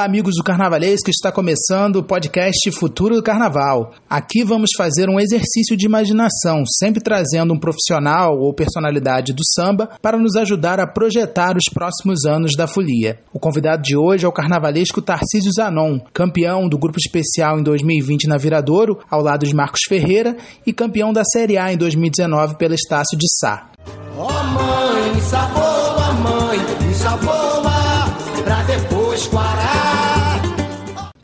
Olá, amigos do Carnavalesco, está começando o podcast Futuro do Carnaval. Aqui vamos fazer um exercício de imaginação, sempre trazendo um profissional ou personalidade do samba para nos ajudar a projetar os próximos anos da folia. O convidado de hoje é o carnavalesco Tarcísio Zanon, campeão do grupo especial em 2020 na Viradouro, ao lado de Marcos Ferreira, e campeão da Série A em 2019 pela Estácio de Sá. Oh, mãe, saboa, mãe, saboa, pra depois quarar.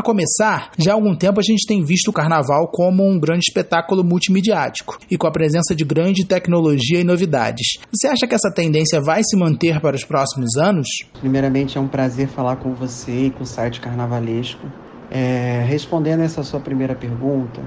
Para começar, já há algum tempo a gente tem visto o carnaval como um grande espetáculo multimediático e com a presença de grande tecnologia e novidades. Você acha que essa tendência vai se manter para os próximos anos? Primeiramente, é um prazer falar com você e com o site Carnavalesco. É, respondendo essa sua primeira pergunta,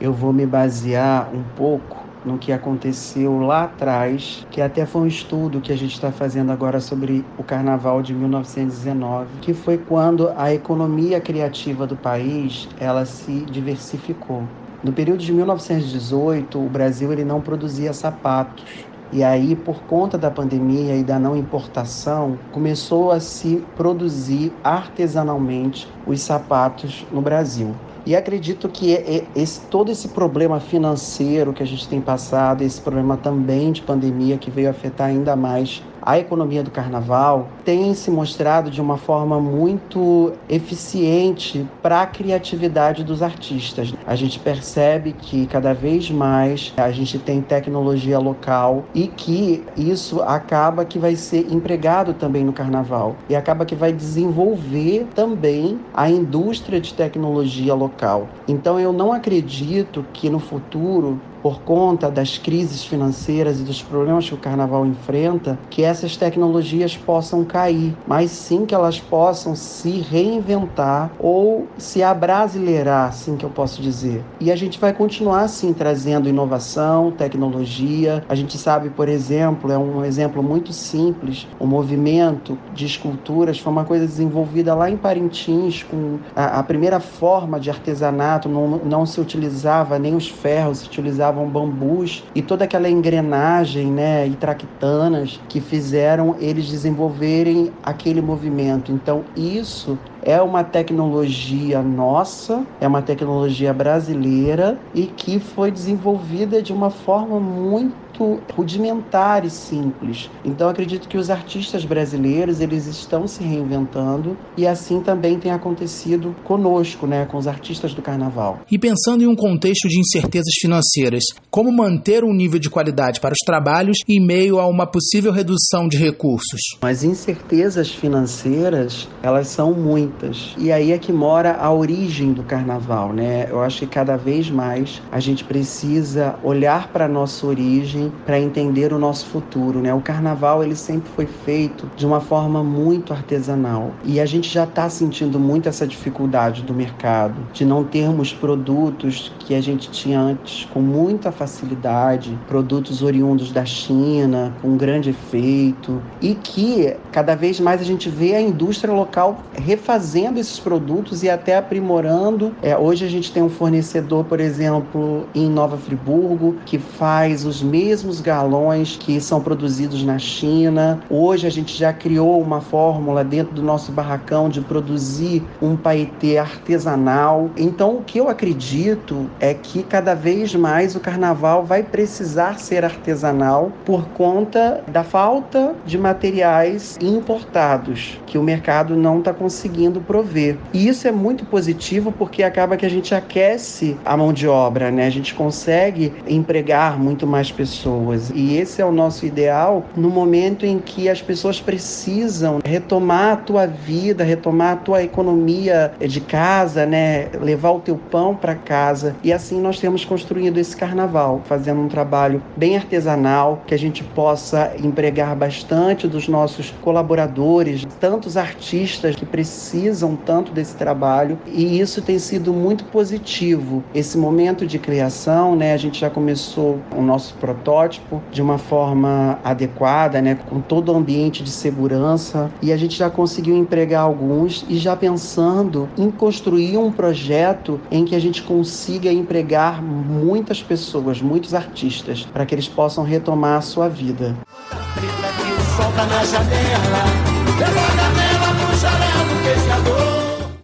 eu vou me basear um pouco no que aconteceu lá atrás, que até foi um estudo que a gente está fazendo agora sobre o Carnaval de 1919, que foi quando a economia criativa do país ela se diversificou. No período de 1918, o Brasil ele não produzia sapatos. E aí, por conta da pandemia e da não importação, começou a se produzir artesanalmente os sapatos no Brasil. E acredito que esse, todo esse problema financeiro que a gente tem passado, esse problema também de pandemia que veio afetar ainda mais a economia do carnaval tem se mostrado de uma forma muito eficiente para a criatividade dos artistas. A gente percebe que cada vez mais a gente tem tecnologia local e que isso acaba que vai ser empregado também no carnaval e acaba que vai desenvolver também a indústria de tecnologia local. Então eu não acredito que no futuro por conta das crises financeiras e dos problemas que o carnaval enfrenta, que essas tecnologias possam cair, mas sim que elas possam se reinventar ou se abrasileirar, assim que eu posso dizer. E a gente vai continuar assim trazendo inovação, tecnologia. A gente sabe, por exemplo, é um exemplo muito simples, o movimento de esculturas foi uma coisa desenvolvida lá em Parintins com a, a primeira forma de artesanato, não, não se utilizava nem os ferros, se utilizava usavam bambus e toda aquela engrenagem, né, e traquitanas que fizeram eles desenvolverem aquele movimento. Então, isso é uma tecnologia nossa, é uma tecnologia brasileira e que foi desenvolvida de uma forma muito muito rudimentar e simples. Então acredito que os artistas brasileiros eles estão se reinventando e assim também tem acontecido conosco, né, com os artistas do carnaval. E pensando em um contexto de incertezas financeiras, como manter um nível de qualidade para os trabalhos em meio a uma possível redução de recursos? As incertezas financeiras, elas são muitas. E aí é que mora a origem do carnaval, né? Eu acho que cada vez mais a gente precisa olhar para a nossa origem para entender o nosso futuro, né? O carnaval ele sempre foi feito de uma forma muito artesanal e a gente já está sentindo muito essa dificuldade do mercado de não termos produtos que a gente tinha antes com muita facilidade, produtos oriundos da China com grande efeito e que cada vez mais a gente vê a indústria local refazendo esses produtos e até aprimorando. É, hoje a gente tem um fornecedor, por exemplo, em Nova Friburgo que faz os mesmos mesmos galões que são produzidos na China. Hoje a gente já criou uma fórmula dentro do nosso barracão de produzir um paetê artesanal. Então, o que eu acredito é que cada vez mais o carnaval vai precisar ser artesanal por conta da falta de materiais importados que o mercado não está conseguindo prover. E isso é muito positivo porque acaba que a gente aquece a mão de obra, né? A gente consegue empregar muito mais pessoas pessoas. E esse é o nosso ideal no momento em que as pessoas precisam retomar a tua vida, retomar a tua economia de casa, né? Levar o teu pão para casa. E assim nós temos construído esse carnaval, fazendo um trabalho bem artesanal, que a gente possa empregar bastante dos nossos colaboradores, tantos artistas que precisam tanto desse trabalho. E isso tem sido muito positivo. Esse momento de criação, né? A gente já começou o nosso protótipo protótipo de uma forma adequada, né, com todo o ambiente de segurança. E a gente já conseguiu empregar alguns e já pensando em construir um projeto em que a gente consiga empregar muitas pessoas, muitos artistas, para que eles possam retomar a sua vida.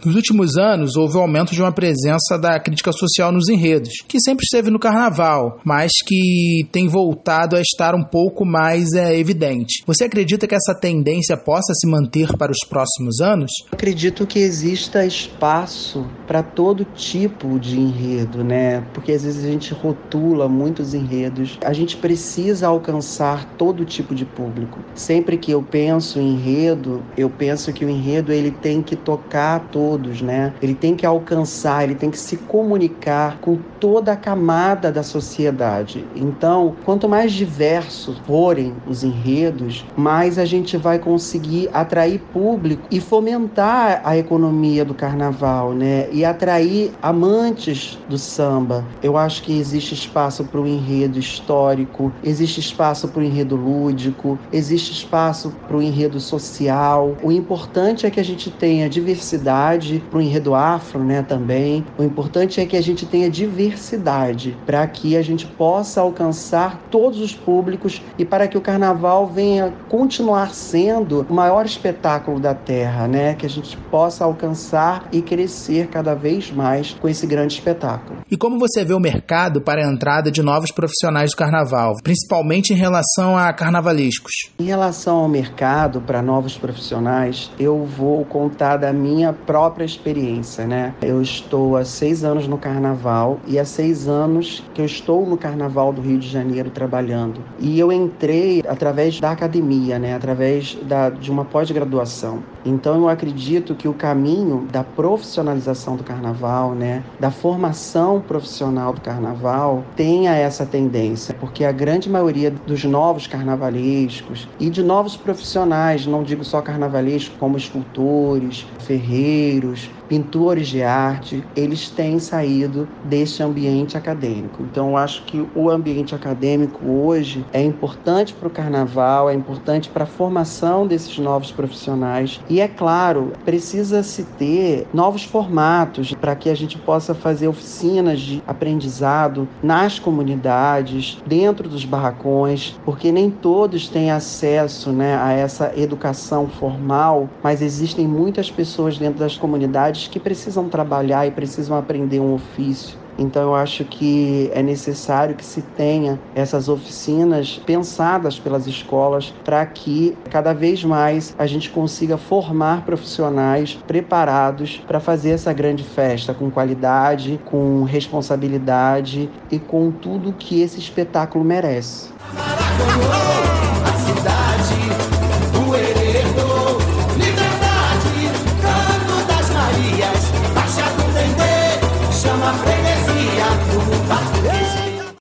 Nos últimos anos, houve o um aumento de uma presença da crítica social nos enredos, que sempre esteve no carnaval, mas que tem voltado a estar um pouco mais é, evidente. Você acredita que essa tendência possa se manter para os próximos anos? Acredito que exista espaço para todo tipo de enredo, né? Porque às vezes a gente rotula muitos enredos. A gente precisa alcançar todo tipo de público. Sempre que eu penso em enredo, eu penso que o enredo ele tem que tocar a todos, né? Ele tem que alcançar, ele tem que se comunicar com toda a camada da sociedade. Então, quanto mais diversos forem os enredos, mais a gente vai conseguir atrair público e fomentar a economia do carnaval, né? E atrair amantes do samba. Eu acho que existe espaço para o enredo histórico, existe espaço para o enredo lúdico, existe espaço para o enredo social. O importante é que a gente tenha diversidade para o enredo afro, né, também. O importante é que a gente tenha diversidade para que a gente possa alcançar todos os públicos e para que o carnaval venha continuar sendo o maior espetáculo da Terra, né, que a gente possa alcançar e crescer cada vez mais com esse grande espetáculo. E como você vê o mercado para a entrada de novos profissionais do carnaval, principalmente em relação a carnavalescos? Em relação ao mercado para novos profissionais, eu vou contar da minha própria experiência, né? Eu estou há seis anos no carnaval e há seis anos que eu estou no carnaval do Rio de Janeiro trabalhando. E eu entrei através da academia, né? Através da, de uma pós-graduação. Então eu acredito que o caminho da profissionalização do carnaval, né? Da formação profissional do carnaval tenha essa tendência, porque a grande maioria dos novos carnavalescos e de novos profissionais, não digo só carnavalescos, como escultores, ferreiros, pintores de arte, eles têm saído desse ambiente acadêmico. Então, eu acho que o ambiente acadêmico hoje é importante para o carnaval, é importante para a formação desses novos profissionais. E, é claro, precisa-se ter novos formatos para que a gente possa fazer oficinas de aprendizado nas comunidades, dentro dos barracões, porque nem todos têm acesso né, a essa educação formal, mas existem muitas pessoas dentro das comunidades que precisam trabalhar e precisam aprender um ofício. Então eu acho que é necessário que se tenha essas oficinas pensadas pelas escolas para que cada vez mais a gente consiga formar profissionais preparados para fazer essa grande festa com qualidade, com responsabilidade e com tudo que esse espetáculo merece.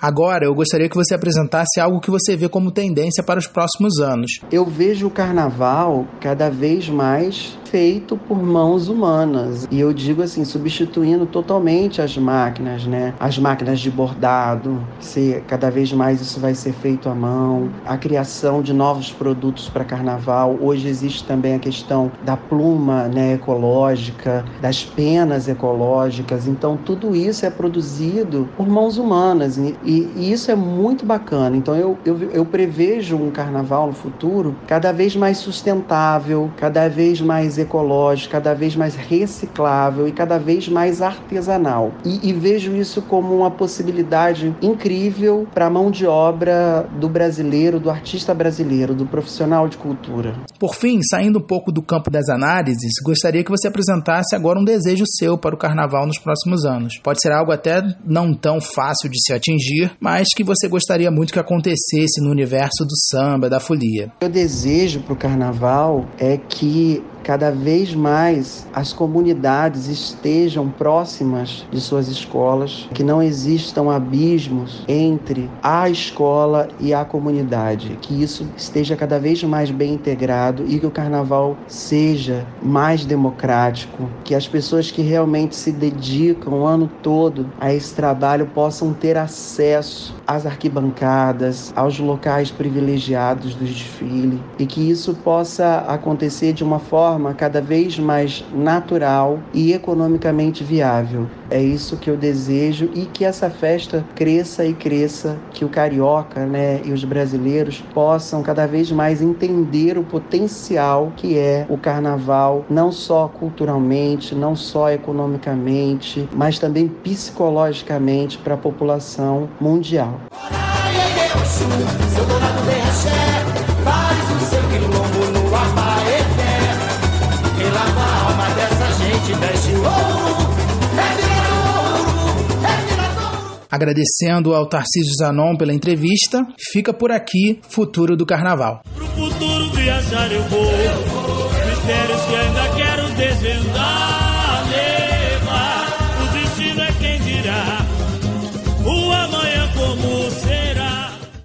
Agora, eu gostaria que você apresentasse algo que você vê como tendência para os próximos anos. Eu vejo o carnaval cada vez mais feito por mãos humanas. E eu digo assim, substituindo totalmente as máquinas, né? As máquinas de bordado, se cada vez mais isso vai ser feito à mão, a criação de novos produtos para carnaval. Hoje existe também a questão da pluma, né, ecológica, das penas ecológicas. Então tudo isso é produzido por mãos humanas e, e isso é muito bacana. Então eu, eu, eu prevejo um carnaval no futuro cada vez mais sustentável, cada vez mais ecológico, cada vez mais reciclável e cada vez mais artesanal. E, e vejo isso como uma possibilidade incrível para a mão de obra do brasileiro, do artista brasileiro, do profissional de cultura. Por fim, saindo um pouco do campo das análises, gostaria que você apresentasse agora um desejo seu para o carnaval nos próximos anos. Pode ser algo até não tão fácil de se atingir, mas que você gostaria muito que acontecesse no universo do samba, da folia. O desejo para o carnaval é que cada vez mais as comunidades estejam próximas de suas escolas, que não existam abismos entre a escola e a comunidade, que isso esteja cada vez mais bem integrado e que o carnaval seja mais democrático, que as pessoas que realmente se dedicam o ano todo a esse trabalho possam ter acesso às arquibancadas, aos locais privilegiados do desfile e que isso possa acontecer de uma forma cada vez mais natural e economicamente viável. É isso que eu desejo e que essa festa cresça e cresça, que o carioca, né, e os brasileiros possam cada vez mais entender o potencial que é o carnaval, não só culturalmente, não só economicamente, mas também psicologicamente para a população mundial. Agradecendo ao Tarcísio Zanon pela entrevista, fica por aqui Futuro do Carnaval. Pro futuro viajar eu vou, mistérios que ainda quero desvendar.